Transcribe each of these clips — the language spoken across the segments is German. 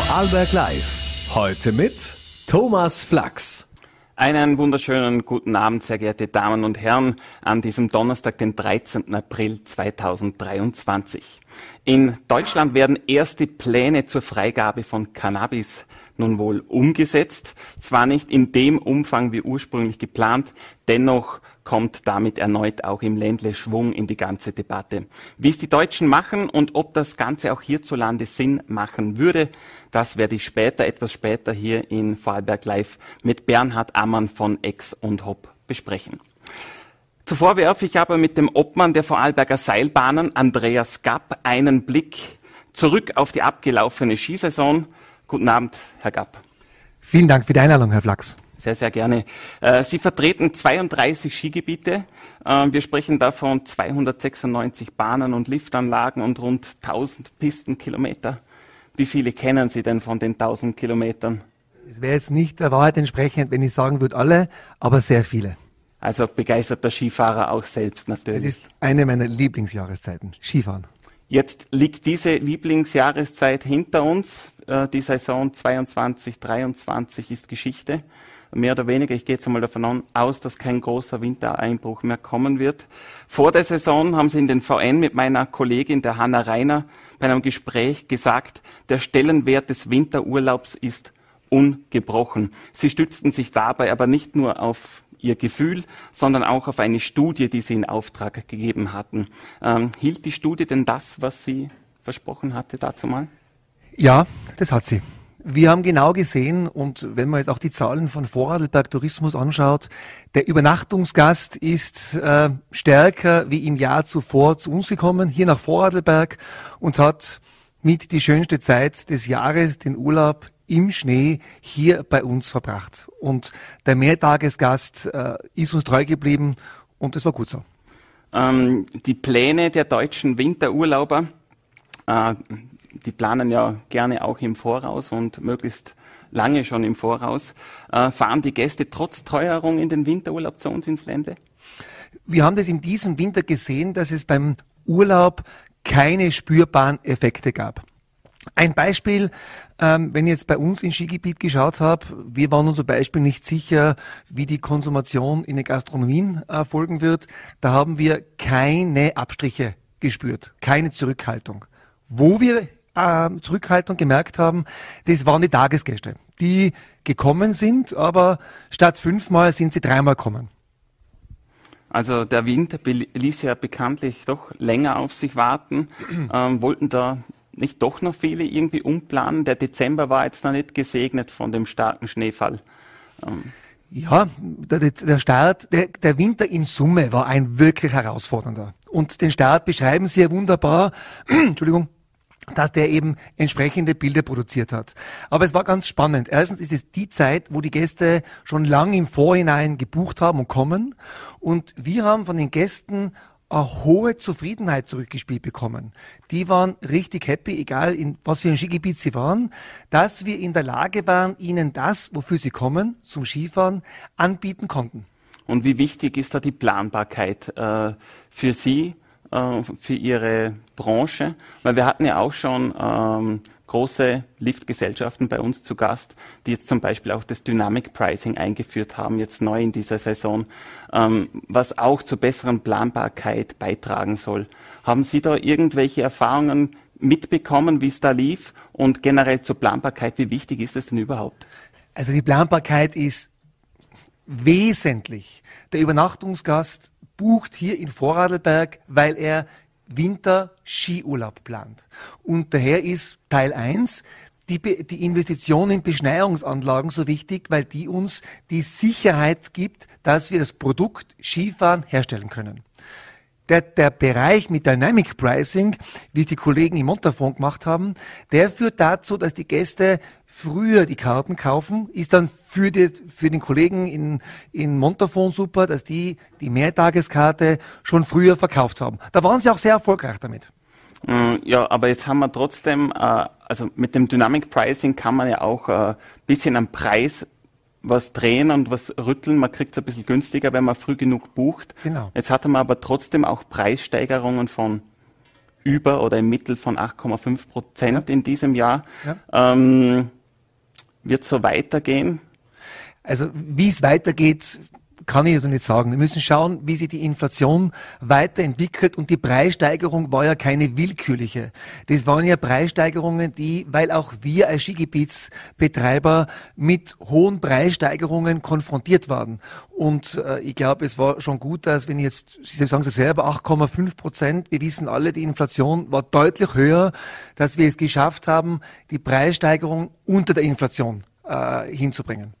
Vorarlberg Live. Heute mit Thomas Flachs. Einen wunderschönen guten Abend, sehr geehrte Damen und Herren, an diesem Donnerstag, den 13. April 2023. In Deutschland werden erste Pläne zur Freigabe von Cannabis nun wohl umgesetzt. Zwar nicht in dem Umfang wie ursprünglich geplant, dennoch kommt damit erneut auch im Ländle Schwung in die ganze Debatte. Wie es die Deutschen machen und ob das Ganze auch hierzulande Sinn machen würde, das werde ich später, etwas später hier in Vorarlberg Live mit Bernhard Ammann von Ex und Hop besprechen. Zuvor werfe ich aber mit dem Obmann der Vorarlberger Seilbahnen, Andreas Gapp, einen Blick zurück auf die abgelaufene Skisaison. Guten Abend, Herr Gapp. Vielen Dank für die Einladung, Herr Flachs. Sehr, sehr gerne. Äh, Sie vertreten 32 Skigebiete. Äh, wir sprechen davon 296 Bahnen und Liftanlagen und rund 1000 Pistenkilometer. Wie viele kennen Sie denn von den 1000 Kilometern? Es wäre jetzt nicht der Wahrheit entsprechend, wenn ich sagen würde alle, aber sehr viele. Also begeisterter Skifahrer auch selbst natürlich. Es ist eine meiner Lieblingsjahreszeiten, Skifahren. Jetzt liegt diese Lieblingsjahreszeit hinter uns. Äh, die Saison 22, 23 ist Geschichte mehr oder weniger, ich gehe jetzt einmal davon aus, dass kein großer Wintereinbruch mehr kommen wird. Vor der Saison haben Sie in den VN mit meiner Kollegin, der Hanna Reiner, bei einem Gespräch gesagt, der Stellenwert des Winterurlaubs ist ungebrochen. Sie stützten sich dabei aber nicht nur auf ihr Gefühl, sondern auch auf eine Studie, die sie in Auftrag gegeben hatten. Ähm, hielt die Studie denn das, was sie versprochen hatte dazu mal? Ja, das hat sie. Wir haben genau gesehen, und wenn man jetzt auch die Zahlen von Vorarlberg Tourismus anschaut, der Übernachtungsgast ist äh, stärker wie im Jahr zuvor zu uns gekommen, hier nach Vorarlberg, und hat mit die schönste Zeit des Jahres, den Urlaub im Schnee, hier bei uns verbracht. Und der Mehrtagesgast äh, ist uns treu geblieben, und es war gut so. Ähm, die Pläne der deutschen Winterurlauber, äh, die planen ja gerne auch im Voraus und möglichst lange schon im Voraus. Äh, fahren die Gäste trotz Teuerung in den Winterurlaub zu uns ins Ländle? Wir haben das in diesem Winter gesehen, dass es beim Urlaub keine spürbaren Effekte gab. Ein Beispiel, ähm, wenn ich jetzt bei uns im Skigebiet geschaut habe, wir waren uns zum Beispiel nicht sicher, wie die Konsumation in den Gastronomien erfolgen wird. Da haben wir keine Abstriche gespürt, keine Zurückhaltung. Wo wir äh, Zurückhaltung gemerkt haben, das waren die Tagesgäste, die gekommen sind, aber statt fünfmal sind sie dreimal gekommen. Also der Winter ließ ja bekanntlich doch länger auf sich warten. Ähm, wollten da nicht doch noch viele irgendwie umplanen? Der Dezember war jetzt noch nicht gesegnet von dem starken Schneefall. Ähm. Ja, der, der Start, der, der Winter in Summe war ein wirklich herausfordernder. Und den Start beschreiben Sie ja wunderbar. Entschuldigung dass der eben entsprechende Bilder produziert hat. Aber es war ganz spannend. Erstens ist es die Zeit, wo die Gäste schon lang im Vorhinein gebucht haben und kommen. Und wir haben von den Gästen eine hohe Zufriedenheit zurückgespielt bekommen. Die waren richtig happy, egal in was für ein Skigebiet sie waren, dass wir in der Lage waren, ihnen das, wofür sie kommen, zum Skifahren, anbieten konnten. Und wie wichtig ist da die Planbarkeit äh, für Sie? Äh, für ihre Branche, weil wir hatten ja auch schon ähm, große Liftgesellschaften bei uns zu Gast, die jetzt zum Beispiel auch das Dynamic Pricing eingeführt haben, jetzt neu in dieser Saison, ähm, was auch zur besseren Planbarkeit beitragen soll. Haben Sie da irgendwelche Erfahrungen mitbekommen, wie es da lief und generell zur Planbarkeit, wie wichtig ist es denn überhaupt? Also die Planbarkeit ist wesentlich. Der Übernachtungsgast bucht hier in Vorarlberg, weil er Winter-Skiurlaub plant. Und daher ist Teil 1 die, die Investition in Beschneiungsanlagen so wichtig, weil die uns die Sicherheit gibt, dass wir das Produkt Skifahren herstellen können. Der, der Bereich mit Dynamic Pricing, wie es die Kollegen im Montafon gemacht haben, der führt dazu, dass die Gäste früher die Karten kaufen, ist dann für, die, für den Kollegen in, in Montafon super, dass die die Mehrtageskarte schon früher verkauft haben. Da waren sie auch sehr erfolgreich damit. Mm, ja, aber jetzt haben wir trotzdem, äh, also mit dem Dynamic Pricing kann man ja auch ein äh, bisschen am Preis was drehen und was rütteln. Man kriegt es ein bisschen günstiger, wenn man früh genug bucht. Genau. Jetzt hatte man aber trotzdem auch Preissteigerungen von über oder im Mittel von 8,5 Prozent Ja. in diesem Jahr. Ja. Ähm, wird so weitergehen? Also wie es weitergeht, kann ich also nicht sagen. Wir müssen schauen, wie sich die Inflation weiterentwickelt und die Preissteigerung war ja keine willkürliche. Das waren ja Preissteigerungen, die, weil auch wir als Skigebietsbetreiber mit hohen Preissteigerungen konfrontiert waren. Und äh, ich glaube, es war schon gut, dass wenn jetzt, Sie sagen es selber, 8,5 Prozent, wir wissen alle, die Inflation war deutlich höher, dass wir es geschafft haben, die Preissteigerung unter der Inflation äh, hinzubringen.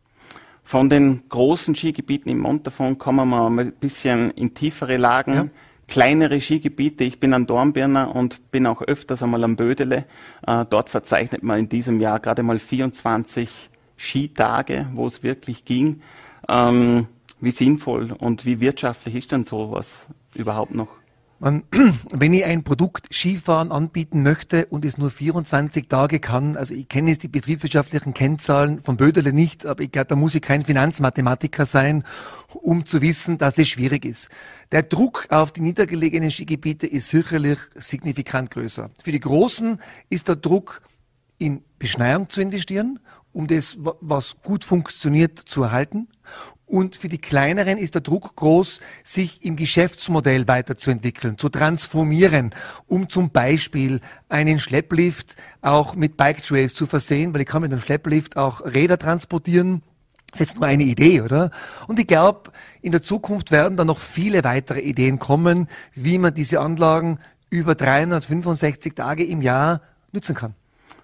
Von den großen Skigebieten im Montafon kommen wir mal ein bisschen in tiefere Lagen. Ja. Kleinere Skigebiete. Ich bin an Dornbirner und bin auch öfters einmal am Bödele. Äh, dort verzeichnet man in diesem Jahr gerade mal 24 Skitage, wo es wirklich ging. Ähm, wie sinnvoll und wie wirtschaftlich ist denn sowas überhaupt noch? Man, wenn ich ein Produkt Skifahren anbieten möchte und es nur 24 Tage kann, also ich kenne jetzt die betriebswirtschaftlichen Kennzahlen von Bödele nicht, aber ich glaube, da muss ich kein Finanzmathematiker sein, um zu wissen, dass es schwierig ist. Der Druck auf die niedergelegenen Skigebiete ist sicherlich signifikant größer. Für die Großen ist der Druck, in Beschneiung zu investieren, um das, wa- was gut funktioniert, zu erhalten. Und für die Kleineren ist der Druck groß, sich im Geschäftsmodell weiterzuentwickeln, zu transformieren, um zum Beispiel einen Schlepplift auch mit Bike Trails zu versehen, weil ich kann mit einem Schlepplift auch Räder transportieren. Das ist jetzt nur eine Idee, oder? Und ich glaube, in der Zukunft werden da noch viele weitere Ideen kommen, wie man diese Anlagen über 365 Tage im Jahr nutzen kann.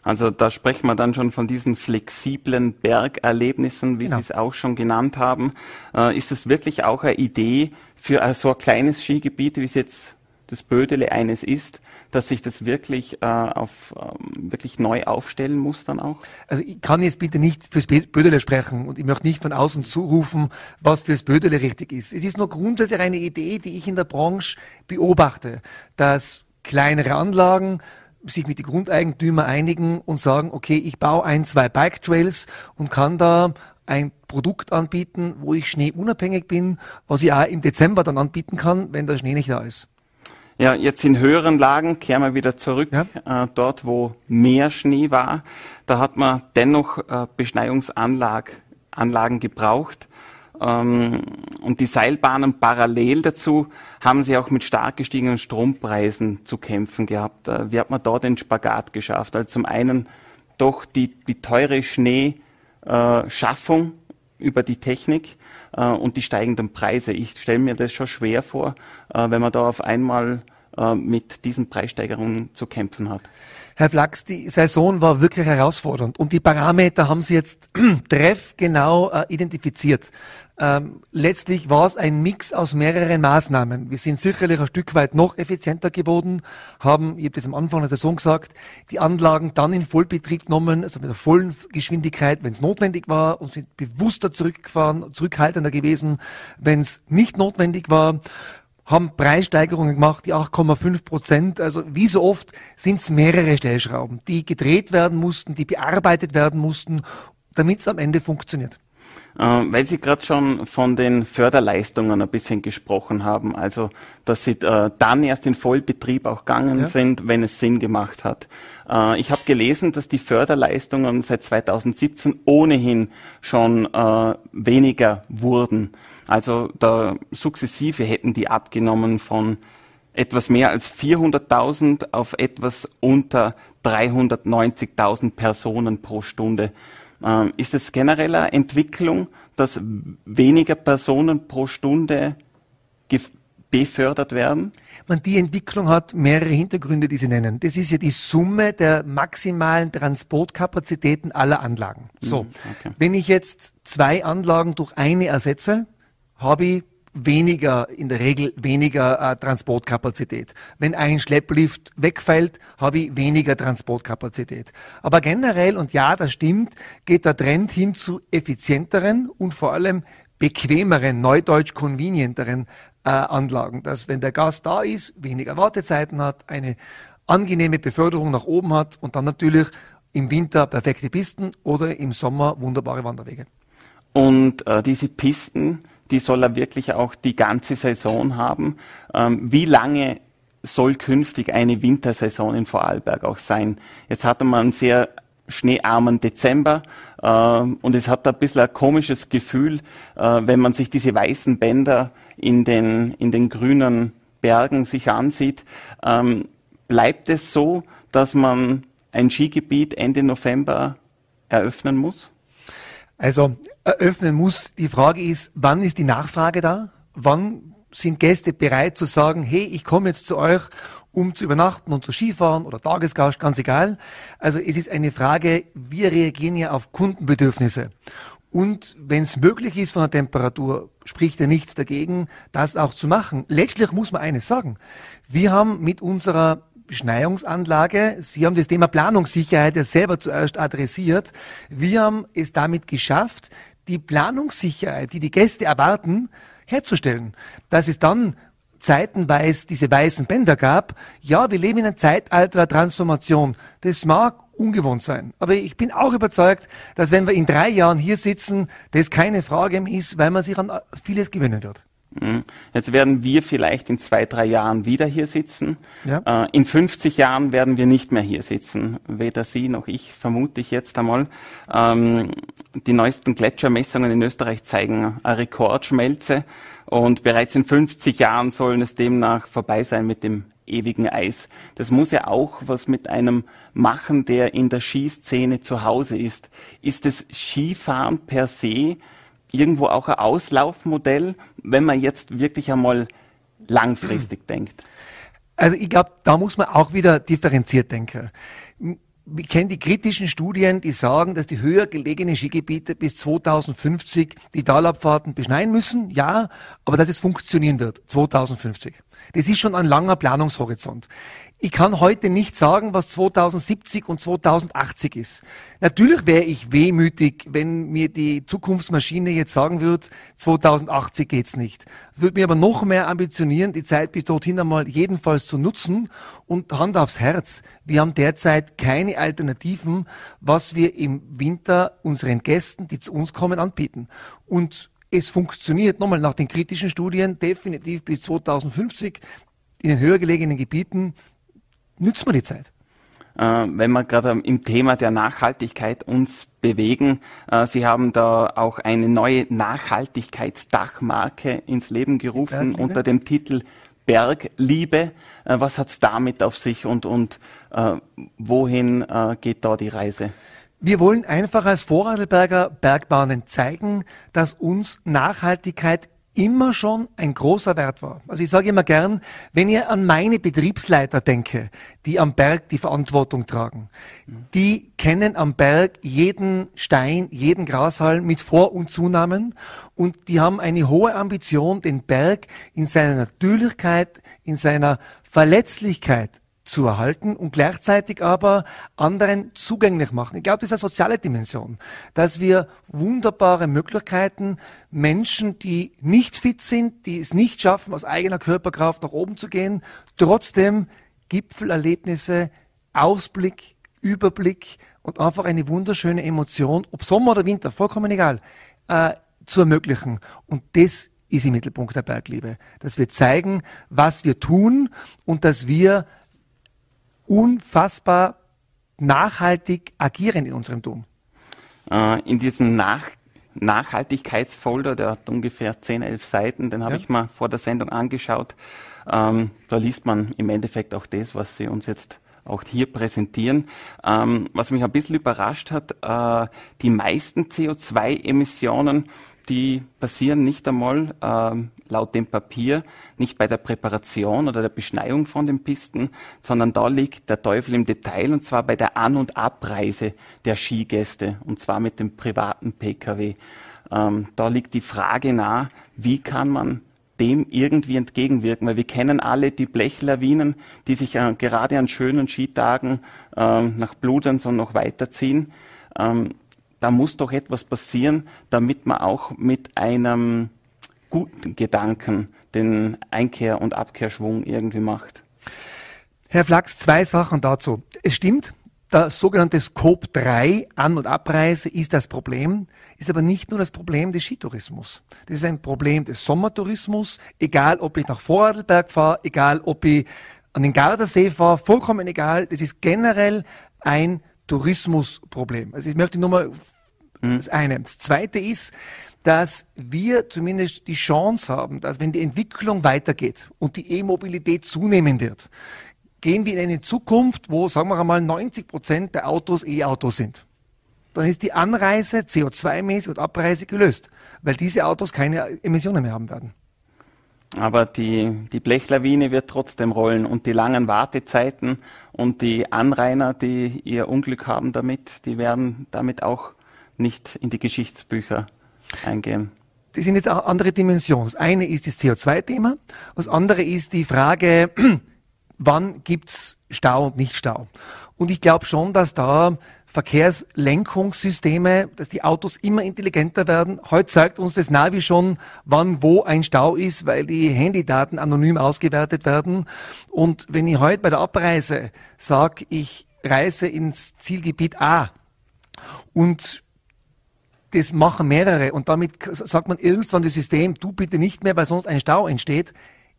Also da sprechen wir dann schon von diesen flexiblen Bergerlebnissen, wie Genau. Sie es auch schon genannt haben. Äh, ist es wirklich auch eine Idee für ein so ein kleines Skigebiet, wie es jetzt das Bödele eines ist, dass sich das wirklich äh, auf ähm, wirklich neu aufstellen muss dann auch? Also ich kann jetzt bitte nicht fürs Bö- Bödele sprechen und ich möchte nicht von außen zurufen, was fürs Bödele richtig ist. Es ist nur grundsätzlich eine Idee, die ich in der Branche beobachte, dass kleinere Anlagen sich mit den Grundeigentümern einigen und sagen, okay, ich baue ein, zwei Bike Trails und kann da ein Produkt anbieten, wo ich schneeunabhängig bin, was ich auch im Dezember dann anbieten kann, wenn der Schnee nicht da ist. Ja, jetzt in höheren Lagen kehren wir wieder zurück, Ja. äh, dort wo mehr Schnee war. Da hat man dennoch äh, Beschneiungsanlagen Anlagen gebraucht. Ähm, und die Seilbahnen parallel dazu haben sie auch mit stark gestiegenen Strompreisen zu kämpfen gehabt. Äh, wie hat man da den Spagat geschafft? Also zum einen doch die, die teure Schneeschaffung über die Technik äh, und die steigenden Preise. Ich stelle mir das schon schwer vor, äh, wenn man da auf einmal äh, mit diesen Preissteigerungen zu kämpfen hat. Herr Flachs, die Saison war wirklich herausfordernd und die Parameter haben Sie jetzt treffgenau äh, identifiziert. Ähm, letztlich war es ein Mix aus mehreren Maßnahmen. Wir sind sicherlich ein Stück weit noch effizienter geworden, haben, ich habe das am Anfang der Saison gesagt, die Anlagen dann in Vollbetrieb genommen, also mit der vollen Geschwindigkeit, wenn es notwendig war und sind bewusster zurückgefahren, zurückhaltender gewesen, wenn es nicht notwendig war haben Preissteigerungen gemacht, die 8,5 Prozent. Also wie so oft sind es mehrere Stellschrauben, die gedreht werden mussten, die bearbeitet werden mussten, damit es am Ende funktioniert. Äh, weil Sie gerade schon von den Förderleistungen ein bisschen gesprochen haben, also dass Sie äh, dann erst in Vollbetrieb auch gegangen Ja. sind, wenn es Sinn gemacht hat. Äh, ich habe gelesen, dass die Förderleistungen seit 2017 ohnehin schon äh, weniger wurden. Also da sukzessive hätten die abgenommen von etwas mehr als 400.000 auf etwas unter 390.000 Personen pro Stunde. Ähm, ist es generell eine Entwicklung, dass weniger Personen pro Stunde befördert werden? Man, die Entwicklung hat mehrere Hintergründe, die Sie nennen. Das ist ja die Summe der maximalen Transportkapazitäten aller Anlagen. So, okay. wenn ich jetzt zwei Anlagen durch eine ersetze, habe ich weniger, in der Regel weniger äh, Transportkapazität. Wenn ein Schlepplift wegfällt, habe ich weniger Transportkapazität. Aber generell, und ja, das stimmt, geht der Trend hin zu effizienteren und vor allem bequemeren, neudeutsch convenienteren äh, Anlagen. Dass, wenn der Gast da ist, weniger Wartezeiten hat, eine angenehme Beförderung nach oben hat und dann natürlich im Winter perfekte Pisten oder im Sommer wunderbare Wanderwege. Und äh, diese Pisten, die soll er wirklich auch die ganze Saison haben. Ähm, wie lange soll künftig eine Wintersaison in Vorarlberg auch sein. Jetzt hatte man einen sehr schneearmen Dezember äh, und es hat ein bisschen ein komisches Gefühl, äh, wenn man sich diese weißen Bänder in den, in den grünen Bergen sich ansieht. Ähm, bleibt es so, dass man ein Skigebiet Ende November eröffnen muss? Also eröffnen muss. Die Frage ist, wann ist die Nachfrage da? Wann sind Gäste bereit zu sagen, hey, ich komme jetzt zu euch, um zu übernachten und zu Skifahren oder Tagesgast, ganz egal. Also es ist eine Frage, wir reagieren ja auf Kundenbedürfnisse. Und wenn es möglich ist von der Temperatur, spricht ja nichts dagegen, das auch zu machen. Letztlich muss man eines sagen. Wir haben mit unserer Beschneiungsanlage. Sie haben das Thema Planungssicherheit ja selber zuerst adressiert. Wir haben es damit geschafft, die Planungssicherheit, die die Gäste erwarten, herzustellen. Dass es dann zeitenweise diese weißen Bänder gab. Ja, wir leben in einem Zeitalter der Transformation. Das mag ungewohnt sein. Aber ich bin auch überzeugt, dass wenn wir in drei Jahren hier sitzen, das keine Frage mehr ist, weil man sich an vieles gewöhnen wird. Mhm. Jetzt werden wir vielleicht in zwei, drei Jahren wieder hier sitzen. Ja. Äh, in 50 Jahren werden wir nicht mehr hier sitzen. Weder Sie noch ich, vermute ich jetzt einmal. Ähm, die neuesten Gletschermessungen in Österreich zeigen eine Rekordschmelze. Und bereits in 50 Jahren sollen es demnach vorbei sein mit dem ewigen Eis. Das muss ja auch was mit einem machen, der in der Skiszene zu Hause ist. Ist das Skifahren per se irgendwo auch ein Auslaufmodell, wenn man jetzt wirklich einmal langfristig mhm. denkt? Also ich glaube, da muss man auch wieder differenziert denken. Ich kenne die kritischen Studien, die sagen, dass die höher gelegenen Skigebiete bis 2050 die Talabfahrten beschneien müssen. Ja, aber dass es funktionieren wird, 2050. Das ist schon ein langer Planungshorizont. Ich kann heute nicht sagen, was 2070 und 2080 ist. Natürlich wäre ich wehmütig, wenn mir die Zukunftsmaschine jetzt sagen würde, 2080 geht's nicht. Würde mir aber noch mehr ambitionieren, die Zeit bis dorthin einmal jedenfalls zu nutzen und Hand aufs Herz. Wir haben derzeit keine Alternativen, was wir im Winter unseren Gästen, die zu uns kommen, anbieten. Und es funktioniert, nochmal nach den kritischen Studien, definitiv bis 2050 in den höher gelegenen Gebieten nützt man die Zeit? Äh, wenn wir gerade im Thema der Nachhaltigkeit uns bewegen. Äh, Sie haben da auch eine neue Nachhaltigkeitsdachmarke ins Leben gerufen unter dem Titel Bergliebe. Äh, was hat es damit auf sich und, und äh, wohin äh, geht da die Reise? Wir wollen einfach als Vorarlberger Bergbahnen zeigen, dass uns Nachhaltigkeit immer schon ein großer Wert war. Also ich sage immer gern, wenn ihr an meine Betriebsleiter denke, die am Berg die Verantwortung tragen, die kennen am Berg jeden Stein, jeden Grashalm mit Vor- und Zunahmen und die haben eine hohe Ambition, den Berg in seiner Natürlichkeit, in seiner Verletzlichkeit zu erhalten und gleichzeitig aber anderen zugänglich machen. Ich glaube, das ist eine soziale Dimension, dass wir wunderbare Möglichkeiten Menschen, die nicht fit sind, die es nicht schaffen, aus eigener Körperkraft nach oben zu gehen, trotzdem Gipfelerlebnisse, Ausblick, Überblick und einfach eine wunderschöne Emotion, ob Sommer oder Winter, vollkommen egal, äh, zu ermöglichen. Und das ist im Mittelpunkt der Bergliebe, dass wir zeigen, was wir tun und dass wir unfassbar nachhaltig agieren in unserem Tun. Äh, in diesem Nach Nachhaltigkeitsfolder, der hat ungefähr 10, 11 Seiten, den habe ja. ich mal vor der Sendung angeschaut. Ähm, da liest man im Endeffekt auch das, was Sie uns jetzt auch hier präsentieren. Ähm, was mich ein bisschen überrascht hat, äh, die meisten CO2-Emissionen die passieren nicht einmal äh, laut dem Papier nicht bei der Präparation oder der Beschneiung von den Pisten, sondern da liegt der Teufel im Detail und zwar bei der An- und Abreise der Skigäste und zwar mit dem privaten Pkw. Ähm, da liegt die Frage nahe, wie kann man dem irgendwie entgegenwirken, weil wir kennen alle die Blechlawinen, die sich äh, gerade an schönen Skitagen äh, nach Bludenz und noch weiterziehen. Ähm, da muss doch etwas passieren, damit man auch mit einem guten Gedanken den Einkehr- und Abkehrschwung irgendwie macht. Herr Flachs, zwei Sachen dazu. Es stimmt, der sogenannte Scope 3 An- und Abreise ist das Problem, ist aber nicht nur das Problem des Skitourismus. Das ist ein Problem des Sommertourismus, egal ob ich nach Vorarlberg fahre, egal ob ich an den Gardasee fahre, vollkommen egal. Das ist generell ein Tourismusproblem. Also ich möchte nur mal mhm. das eine. Das zweite ist, dass wir zumindest die Chance haben, dass wenn die Entwicklung weitergeht und die E-Mobilität zunehmen wird, gehen wir in eine Zukunft, wo, sagen wir einmal, 90 Prozent der Autos E-Autos sind. Dann ist die Anreise CO2-mäßig und Abreise gelöst, weil diese Autos keine Emissionen mehr haben werden. Aber die, die Blechlawine wird trotzdem rollen und die langen Wartezeiten und die Anrainer, die ihr Unglück haben damit, die werden damit auch nicht in die Geschichtsbücher eingehen. Das sind jetzt andere Dimensionen. Das eine ist das CO2-Thema, das andere ist die Frage, wann gibt's Stau und nicht Stau. Und ich glaube schon, dass da Verkehrslenkungssysteme, dass die Autos immer intelligenter werden. Heute zeigt uns das Navi schon, wann wo ein Stau ist, weil die Handydaten anonym ausgewertet werden. Und wenn ich heute bei der Abreise sage, ich reise ins Zielgebiet A und das machen mehrere und damit sagt man irgendwann das System, du bitte nicht mehr, weil sonst ein Stau entsteht,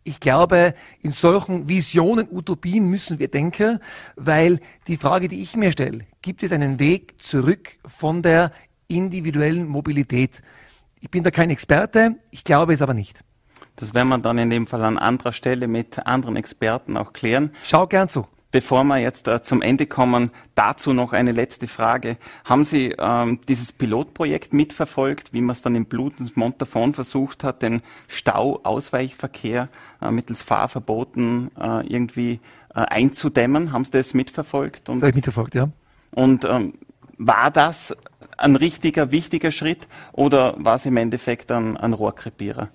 ich glaube, in solchen Visionen, Utopien müssen wir denken, weil die Frage, die ich mir stelle, gibt es einen Weg zurück von der individuellen Mobilität? Ich bin da kein Experte, ich glaube es aber nicht. Das werden wir dann in dem Fall an anderer Stelle mit anderen Experten auch klären. Schau gern zu. Bevor wir jetzt äh, zum Ende kommen, dazu noch eine letzte Frage. Haben Sie ähm, dieses Pilotprojekt mitverfolgt, wie man es dann in Blutens Montafon versucht hat, den Stau-Ausweichverkehr äh, mittels Fahrverboten äh, irgendwie äh, einzudämmen? Haben Sie das mitverfolgt? Und, das habe ich mitverfolgt, ja. Und ähm, war das ein richtiger, wichtiger Schritt oder war es im Endeffekt ein, ein Rohrkrepierer?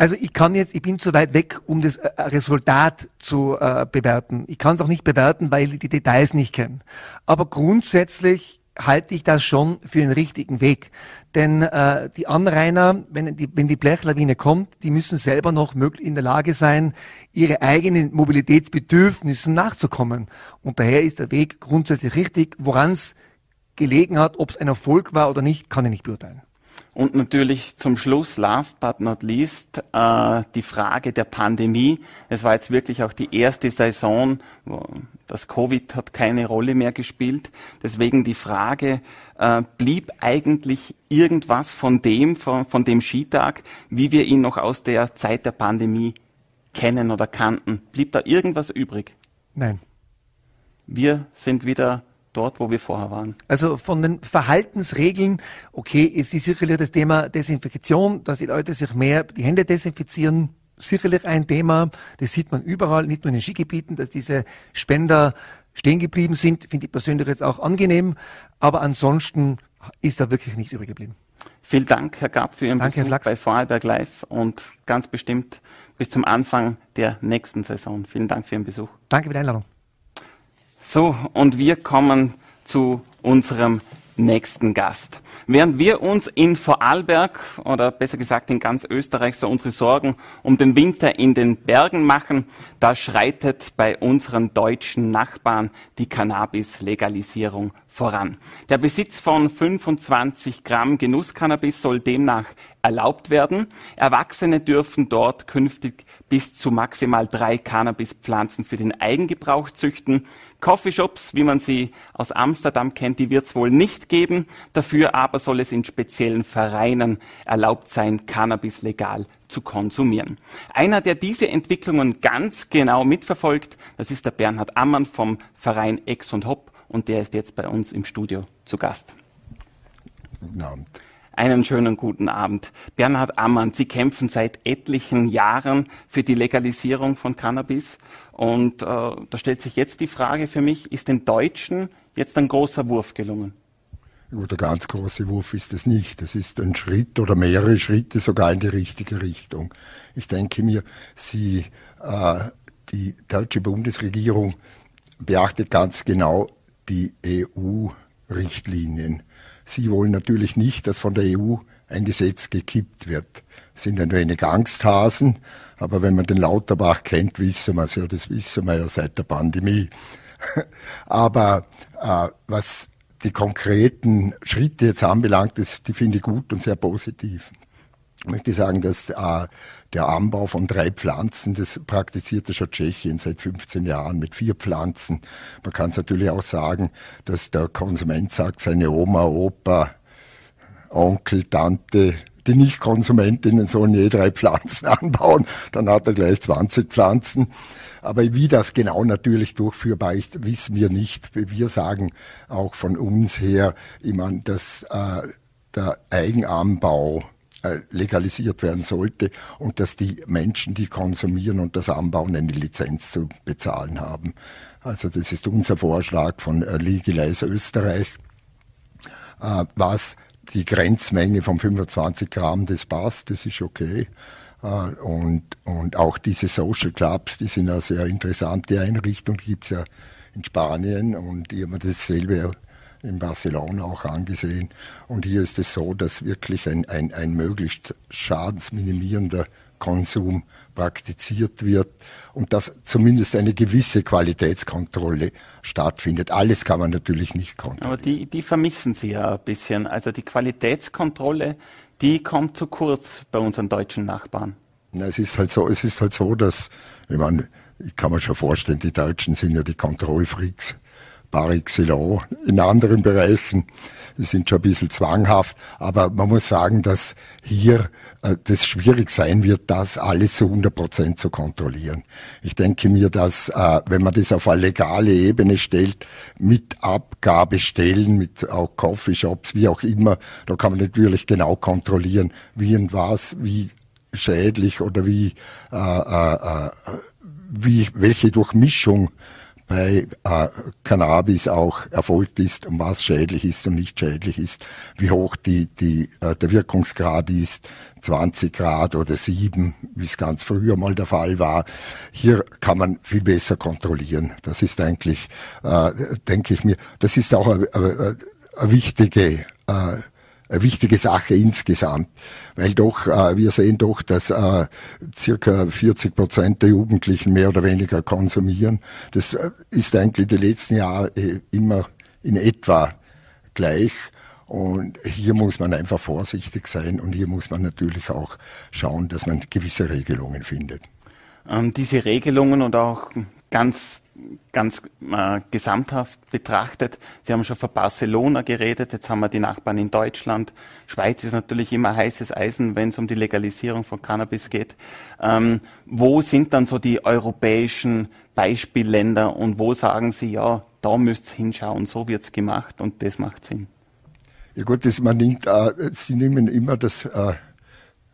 Also ich kann jetzt, ich bin zu weit weg, um das äh, Resultat zu äh, bewerten. Ich kann es auch nicht bewerten, weil ich die Details nicht kenne. Aber grundsätzlich halte ich das schon für den richtigen Weg. Denn äh, die Anrainer, wenn die, wenn die Blechlawine kommt, die müssen selber noch in der Lage sein, ihre eigenen Mobilitätsbedürfnissen nachzukommen. Und daher ist der Weg grundsätzlich richtig. Woran es gelegen hat, ob es ein Erfolg war oder nicht, kann ich nicht beurteilen. Und natürlich zum Schluss, last but not least, äh, die Frage der Pandemie. Es war jetzt wirklich auch die erste Saison, wo das Covid hat keine Rolle mehr gespielt. Deswegen die Frage, äh, blieb eigentlich irgendwas von dem, von, von dem Skitag, wie wir ihn noch aus der Zeit der Pandemie kennen oder kannten? Blieb da irgendwas übrig? Nein. Wir sind wieder dort, wo wir vorher waren. Also von den Verhaltensregeln, okay, es ist sicherlich das Thema Desinfektion, dass die Leute sich mehr die Hände desinfizieren, sicherlich ein Thema. Das sieht man überall, nicht nur in den Skigebieten, dass diese Spender stehen geblieben sind, finde ich persönlich jetzt auch angenehm. Aber ansonsten ist da wirklich nichts übrig geblieben. Vielen Dank, Herr Gab, für Ihren Danke, Besuch bei Vorarlberg Live und ganz bestimmt bis zum Anfang der nächsten Saison. Vielen Dank für Ihren Besuch. Danke für die Einladung. So, und wir kommen zu unserem nächsten Gast. Während wir uns in Vorarlberg oder besser gesagt in ganz Österreich so unsere Sorgen um den Winter in den Bergen machen, da schreitet bei unseren deutschen Nachbarn die Cannabis-Legalisierung voran. Der Besitz von 25 Gramm Genusscannabis soll demnach erlaubt werden. Erwachsene dürfen dort künftig bis zu maximal drei Cannabispflanzen für den Eigengebrauch züchten. Coffeeshops, wie man sie aus Amsterdam kennt, die wird es wohl nicht geben. Dafür aber soll es in speziellen Vereinen erlaubt sein, Cannabis legal zu konsumieren. Einer, der diese Entwicklungen ganz genau mitverfolgt, das ist der Bernhard Ammann vom Verein Ex und Hop und der ist jetzt bei uns im Studio zu Gast. Guten Abend. Einen schönen guten Abend. Bernhard Ammann, Sie kämpfen seit etlichen Jahren für die Legalisierung von Cannabis. Und äh, da stellt sich jetzt die Frage für mich, ist den Deutschen jetzt ein großer Wurf gelungen? Gut, der ganz große Wurf ist es nicht. Es ist ein Schritt oder mehrere Schritte sogar in die richtige Richtung. Ich denke mir, Sie, äh, die deutsche Bundesregierung beachtet ganz genau die EU-Richtlinien. Sie wollen natürlich nicht, dass von der EU ein Gesetz gekippt wird. Sind ein wenig Angsthasen, aber wenn man den Lauterbach kennt, wissen wir es ja, das wissen wir ja seit der Pandemie. aber äh, was die konkreten Schritte jetzt anbelangt, das, die finde ich gut und sehr positiv. möchte sagen, dass äh, der Anbau von drei Pflanzen, das praktizierte schon Tschechien seit 15 Jahren mit vier Pflanzen. Man kann es natürlich auch sagen, dass der Konsument sagt, seine Oma, Opa, Onkel, Tante, die Nicht-Konsumentinnen sollen je drei Pflanzen anbauen, dann hat er gleich 20 Pflanzen. Aber wie das genau natürlich durchführbar ist, wissen wir nicht. Wir sagen auch von uns her, ich meine, dass äh, der Eigenanbau legalisiert werden sollte und dass die Menschen, die konsumieren und das anbauen, eine Lizenz zu bezahlen haben. Also das ist unser Vorschlag von äh, Legalize Österreich, äh, was die Grenzmenge von 25 Gramm, das passt, das ist okay. Und, und auch diese Social Clubs, die sind eine sehr interessante Einrichtung, gibt es ja in Spanien und ich habe mir dasselbe in Barcelona auch angesehen. Und hier ist es so, dass wirklich ein, ein, ein möglichst schadensminimierender Konsum praktiziert wird und dass zumindest eine gewisse Qualitätskontrolle stattfindet. Alles kann man natürlich nicht kontrollieren. Aber die, die vermissen Sie ja ein bisschen. Also die Qualitätskontrolle, die kommt zu kurz bei unseren deutschen Nachbarn. Na, es ist halt so, es ist halt so, dass, ich meine, ich kann mir schon vorstellen, die Deutschen sind ja die Kontrollfreaks par excellence. In anderen Bereichen sind schon ein bisschen zwanghaft, aber man muss sagen, dass hier äh, das schwierig sein wird, das alles zu 100 Prozent zu kontrollieren. Ich denke mir, dass äh, wenn man das auf eine legale Ebene stellt, mit Abgabestellen, mit auch Coffeeshops, wie auch immer, da kann man natürlich genau kontrollieren, wie und was, wie schädlich oder wie, äh, äh, äh wie welche Durchmischung bei äh, Cannabis auch erfolgt ist und was schädlich ist und nicht schädlich ist, wie hoch die, die, äh, der Wirkungsgrad ist, 20 Grad oder 7, wie es ganz früher mal der Fall war. Hier kann man viel besser kontrollieren. Das ist eigentlich, äh, denke ich mir, das ist auch eine, eine, eine wichtige äh, eine wichtige Sache insgesamt, weil doch, äh, wir sehen doch, dass äh, circa 40 Prozent der Jugendlichen mehr oder weniger konsumieren. Das äh, ist eigentlich die letzten Jahre äh, immer in etwa gleich. Und hier muss man einfach vorsichtig sein und hier muss man natürlich auch schauen, dass man gewisse Regelungen findet. Ähm, diese Regelungen und auch ganz ganz äh, gesamthaft betrachtet. Sie haben schon von Barcelona geredet, jetzt haben wir die Nachbarn in Deutschland. Schweiz ist natürlich immer heißes Eisen, wenn es um die Legalisierung von Cannabis geht. Ähm, wo sind dann so die europäischen Beispielländer und wo sagen Sie, ja, da müsst ihr hinschauen, so wird es gemacht und das macht Sinn? Ja gut, das, man nimmt, äh, Sie nehmen immer das äh,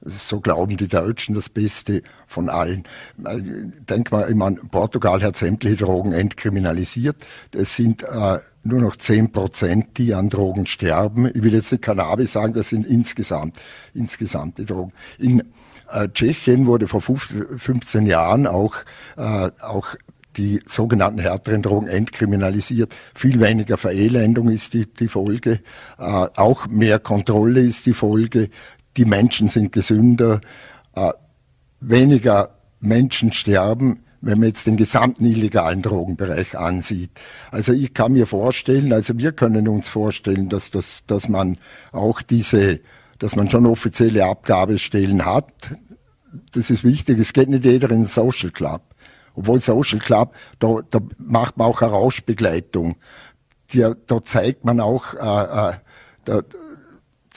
so glauben die Deutschen das Beste von allen. Denk mal, ich meine, Portugal hat sämtliche Drogen entkriminalisiert. Es sind äh, nur noch 10 Prozent, die an Drogen sterben. Ich will jetzt nicht Cannabis sagen, das sind insgesamt, insgesamt die Drogen. In äh, Tschechien wurde vor 15 Jahren auch, äh, auch die sogenannten härteren Drogen entkriminalisiert. Viel weniger Verelendung ist die, die Folge. Äh, auch mehr Kontrolle ist die Folge die Menschen sind gesünder, äh, weniger Menschen sterben, wenn man jetzt den gesamten illegalen Drogenbereich ansieht. Also ich kann mir vorstellen, also wir können uns vorstellen, dass, das, dass man auch diese, dass man schon offizielle Abgabestellen hat. Das ist wichtig. Es geht nicht jeder in den Social Club. Obwohl Social Club, da, da macht man auch eine Rauschbegleitung. Die, da zeigt man auch, äh, äh, da,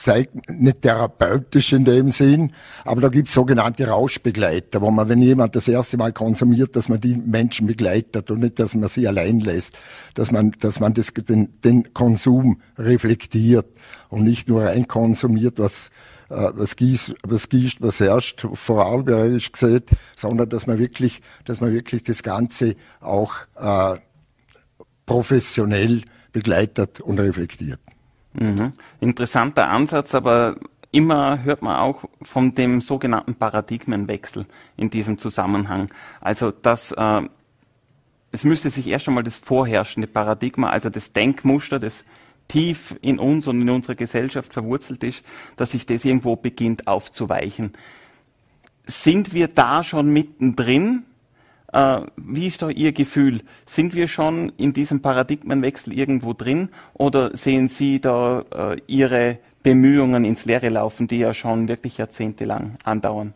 zeigt nicht therapeutisch in dem Sinn, aber da gibt es sogenannte Rauschbegleiter, wo man, wenn jemand das erste Mal konsumiert, dass man die Menschen begleitet und nicht, dass man sie allein lässt, dass man, dass man das, den, den Konsum reflektiert und nicht nur rein konsumiert, was äh, was gießt, was gießt, was herrscht, vorarlbergisch gesehen, sondern dass man wirklich, dass man wirklich das Ganze auch äh, professionell begleitet und reflektiert. Mhm. Interessanter Ansatz, aber immer hört man auch von dem sogenannten Paradigmenwechsel in diesem Zusammenhang. Also dass äh, es müsste sich erst einmal das vorherrschende Paradigma, also das Denkmuster, das tief in uns und in unserer Gesellschaft verwurzelt ist, dass sich das irgendwo beginnt aufzuweichen. Sind wir da schon mittendrin? Äh, wie ist da Ihr Gefühl? Sind wir schon in diesem Paradigmenwechsel irgendwo drin oder sehen Sie da äh, Ihre Bemühungen ins Leere laufen, die ja schon wirklich jahrzehntelang andauern?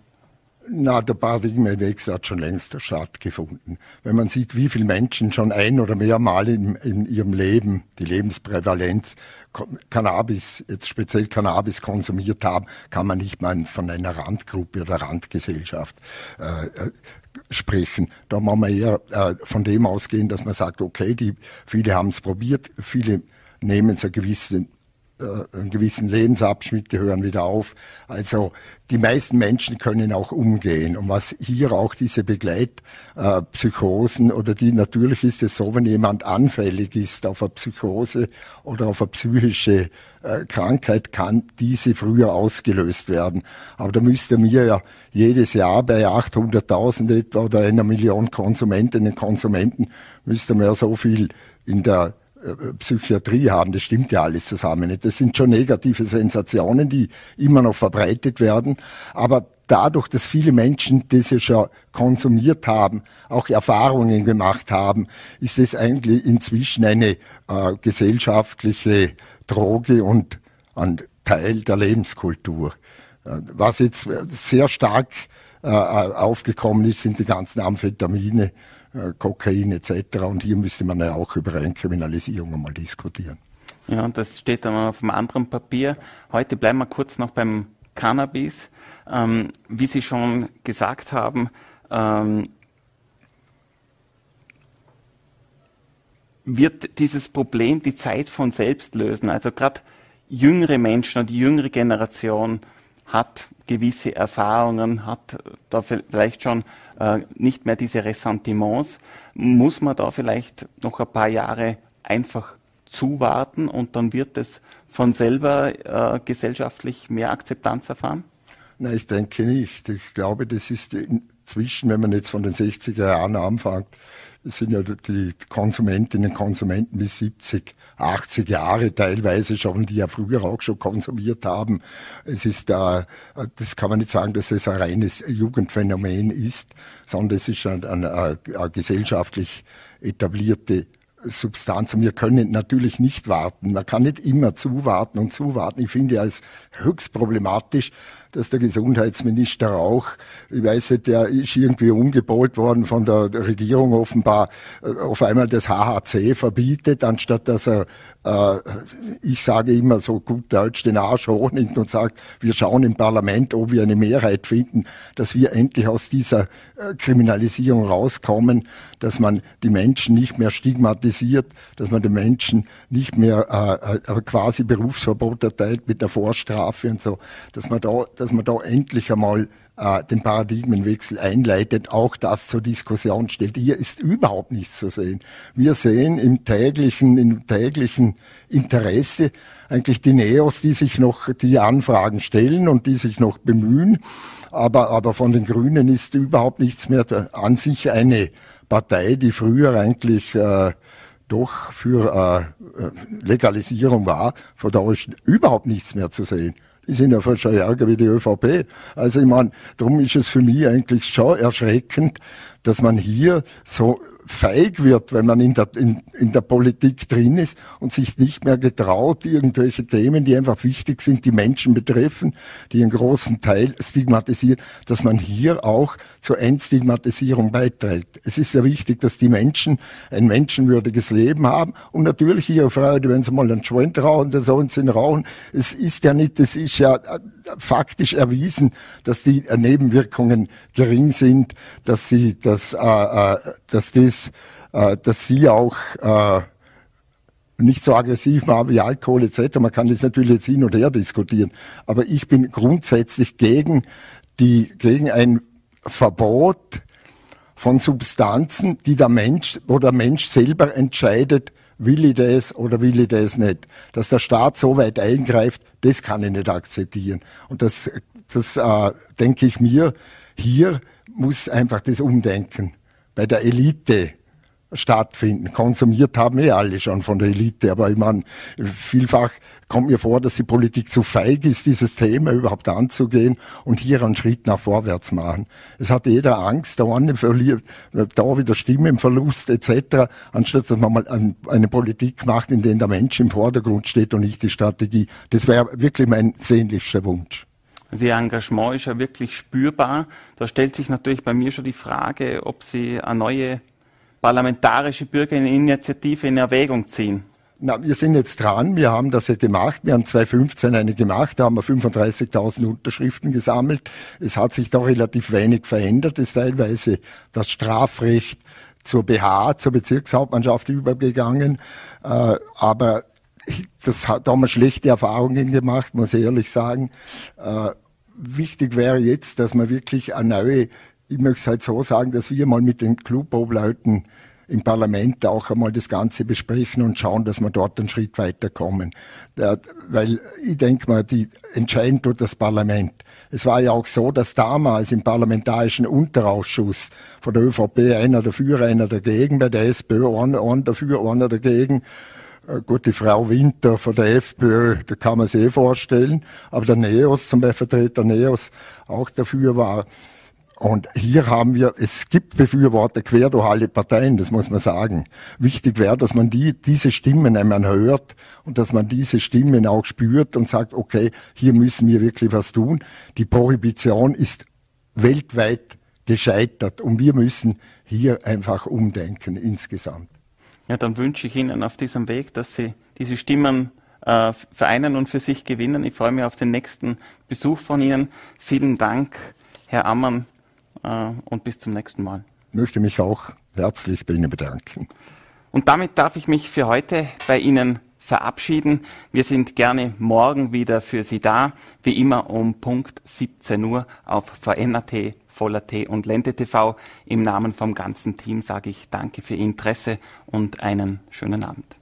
Na, der Paradigmenwechsel hat schon längst stattgefunden. Wenn man sieht, wie viele Menschen schon ein oder mehrmal in, in ihrem Leben die Lebensprävalenz Cannabis, jetzt speziell Cannabis konsumiert haben, kann man nicht mal von einer Randgruppe oder Randgesellschaft äh, äh sprechen. Da muss man eher äh, von dem ausgehen, dass man sagt, okay, die, viele haben es probiert, viele nehmen es einen gewissen äh, einen gewissen Lebensabschnitte hören wieder auf. Also die meisten Menschen können auch umgehen. Und was hier auch diese Begleitpsychosen äh, oder die, natürlich ist es so, wenn jemand anfällig ist auf eine Psychose oder auf eine psychische äh, Krankheit, kann diese früher ausgelöst werden. Aber da müsste mir ja jedes Jahr bei 800.000 etwa oder einer Million Konsumentinnen und Konsumenten müsste man ja so viel in der äh, Psychiatrie haben, das stimmt ja alles zusammen. Das sind schon negative Sensationen, die immer noch verbreitet werden. Aber dadurch, dass viele Menschen das ja schon konsumiert haben, auch Erfahrungen gemacht haben, ist es eigentlich inzwischen eine äh, gesellschaftliche Droge und ein Teil der Lebenskultur. Äh, was jetzt sehr stark äh, aufgekommen ist, sind die ganzen Amphetamine, äh, Kokain etc. Und hier müsste man ja auch über Entkriminalisierung einmal diskutieren. Ja, und das steht dann auf einem anderen Papier. Heute bleiben wir kurz noch beim Cannabis. Ähm, wie Sie schon gesagt haben, ähm, wird dieses Problem die Zeit von selbst lösen. Also gerade jüngere Menschen und die jüngere Generation hat gewisse Erfahrungen, hat da vielleicht schon äh, nicht mehr diese Ressentiments. Muss man da vielleicht noch ein paar Jahre einfach zuwarten und dann wird es von selber äh, gesellschaftlich mehr Akzeptanz erfahren? Nein, ich denke nicht. Ich glaube, das ist inzwischen, wenn man jetzt von den 60er Jahren anfängt, sind ja die Konsumentinnen und Konsumenten bis 70, 80 Jahre teilweise schon, die ja früher auch schon konsumiert haben. Es ist da, das kann man nicht sagen, dass es ein reines Jugendphänomen ist, sondern es ist eine, eine, eine gesellschaftlich etablierte Substanz. Und wir können natürlich nicht warten. Man kann nicht immer zuwarten und zuwarten. Ich finde es höchst problematisch, dass der Gesundheitsminister Rauch, ich weiß nicht, der ist irgendwie umgebohrt worden von der Regierung offenbar, äh, auf einmal das HHC verbietet, anstatt dass er, äh, ich sage immer so gut Deutsch, den Arsch hochnimmt und sagt, wir schauen im Parlament, ob wir eine Mehrheit finden, dass wir endlich aus dieser äh, Kriminalisierung rauskommen, dass man die Menschen nicht mehr stigmatisiert, dass man den Menschen nicht mehr äh, äh quasi Berufsverbot erteilt mit der Vorstrafe und so, dass man da, dass man da endlich einmal äh, den Paradigmenwechsel einleitet, auch das zur Diskussion stellt. Hier ist überhaupt nichts zu sehen. Wir sehen im täglichen, im täglichen Interesse eigentlich die Neos, die sich noch die Anfragen stellen und die sich noch bemühen. Aber, aber von den Grünen ist überhaupt nichts mehr an sich eine Partei, die früher eigentlich äh, doch für äh, Legalisierung war, von da ist überhaupt nichts mehr zu sehen die sind ja fast ärger wie die ÖVP. Also ich meine, darum ist es für mich eigentlich schon erschreckend, dass man hier so feig wird, wenn man in der, in, in der Politik drin ist und sich nicht mehr getraut, irgendwelche Themen, die einfach wichtig sind, die Menschen betreffen, die einen großen Teil stigmatisieren, dass man hier auch zur Entstigmatisierung beiträgt. Es ist sehr wichtig, dass die Menschen ein menschenwürdiges Leben haben und natürlich ihre Freude, wenn sie mal einen Joint rauchen, dann sollen sie ihn rauchen. Es ist ja nicht, es ist ja faktisch erwiesen, dass die Nebenwirkungen gering sind, dass sie, dass, äh, äh dass das äh, dass sie auch äh, nicht so aggressiv waren wie Alkohol etc. Man kann das natürlich jetzt hin und her diskutieren. Aber ich bin grundsätzlich gegen die, gegen ein Verbot von Substanzen, die der Mensch, wo der Mensch selber entscheidet, will ich das oder will ich das nicht. Dass der Staat so weit eingreift, das kann ich nicht akzeptieren. Und das, das äh, denke ich mir, hier muss einfach das Umdenken bei der Elite stattfinden. Konsumiert haben wir alle schon von der Elite, aber ich meine, vielfach kommt mir vor, dass die Politik zu feig ist, dieses Thema überhaupt anzugehen und hier einen Schritt nach vorwärts machen. Es hat jeder Angst, da eine verliert, da wieder Stimmenverlust etc., anstatt dass man mal eine Politik macht, in der der Mensch im Vordergrund steht und nicht die Strategie. Das wäre wirklich mein sehnlichster Wunsch. Also Ihr Engagement ist ja wirklich spürbar. Da stellt sich natürlich bei mir schon die Frage, ob Sie eine neue parlamentarische Bürgerinitiative in Erwägung ziehen. Na, wir sind jetzt dran. Wir haben das ja gemacht. Wir haben 2015 eine gemacht. Da haben wir 35.000 Unterschriften gesammelt. Es hat sich doch relativ wenig verändert. Es ist teilweise das Strafrecht zur BH, zur Bezirkshauptmannschaft übergegangen. Äh, aber das hat, da haben wir schlechte Erfahrungen gemacht, muss ich ehrlich sagen. Äh, wichtig wäre jetzt, dass man wirklich eine neue, ich möchte es halt so sagen, dass wir mal mit den Clubobleuten im Parlament auch einmal das Ganze besprechen und schauen, dass wir dort einen Schritt weiterkommen. Ja, weil ich denke mal, die entscheiden tut das Parlament. Es war ja auch so, dass damals im parlamentarischen Unterausschuss von der ÖVP einer dafür, einer dagegen, bei der SPÖ einer, einer dafür, einer dagegen. Äh, gut, die Frau Winter von der FPÖ, da kann man sich eh vorstellen, aber der NEOS, zum Beispiel Vertreter NEOS, auch dafür war. Und hier haben wir, es gibt Befürworter quer durch alle Parteien, das muss man sagen. Wichtig wäre, dass man die, diese Stimmen einmal hört und dass man diese Stimmen auch spürt und sagt, okay, hier müssen wir wirklich was tun. Die Prohibition ist weltweit gescheitert und wir müssen hier einfach umdenken insgesamt. Ja, dann wünsche ich Ihnen auf diesem Weg, dass Sie diese Stimmen äh, vereinen und für sich gewinnen. Ich freue mich auf den nächsten Besuch von Ihnen. Vielen Dank, Herr Ammann, und bis zum nächsten Mal. Ich möchte mich auch herzlich bei Ihnen bedanken. Und damit darf ich mich für heute bei Ihnen verabschieden. Wir sind gerne morgen wieder für Sie da, wie immer um Punkt 17 Uhr auf VNAT, Voller T und Lente TV. Im Namen vom ganzen Team sage ich Danke für Ihr Interesse und einen schönen Abend.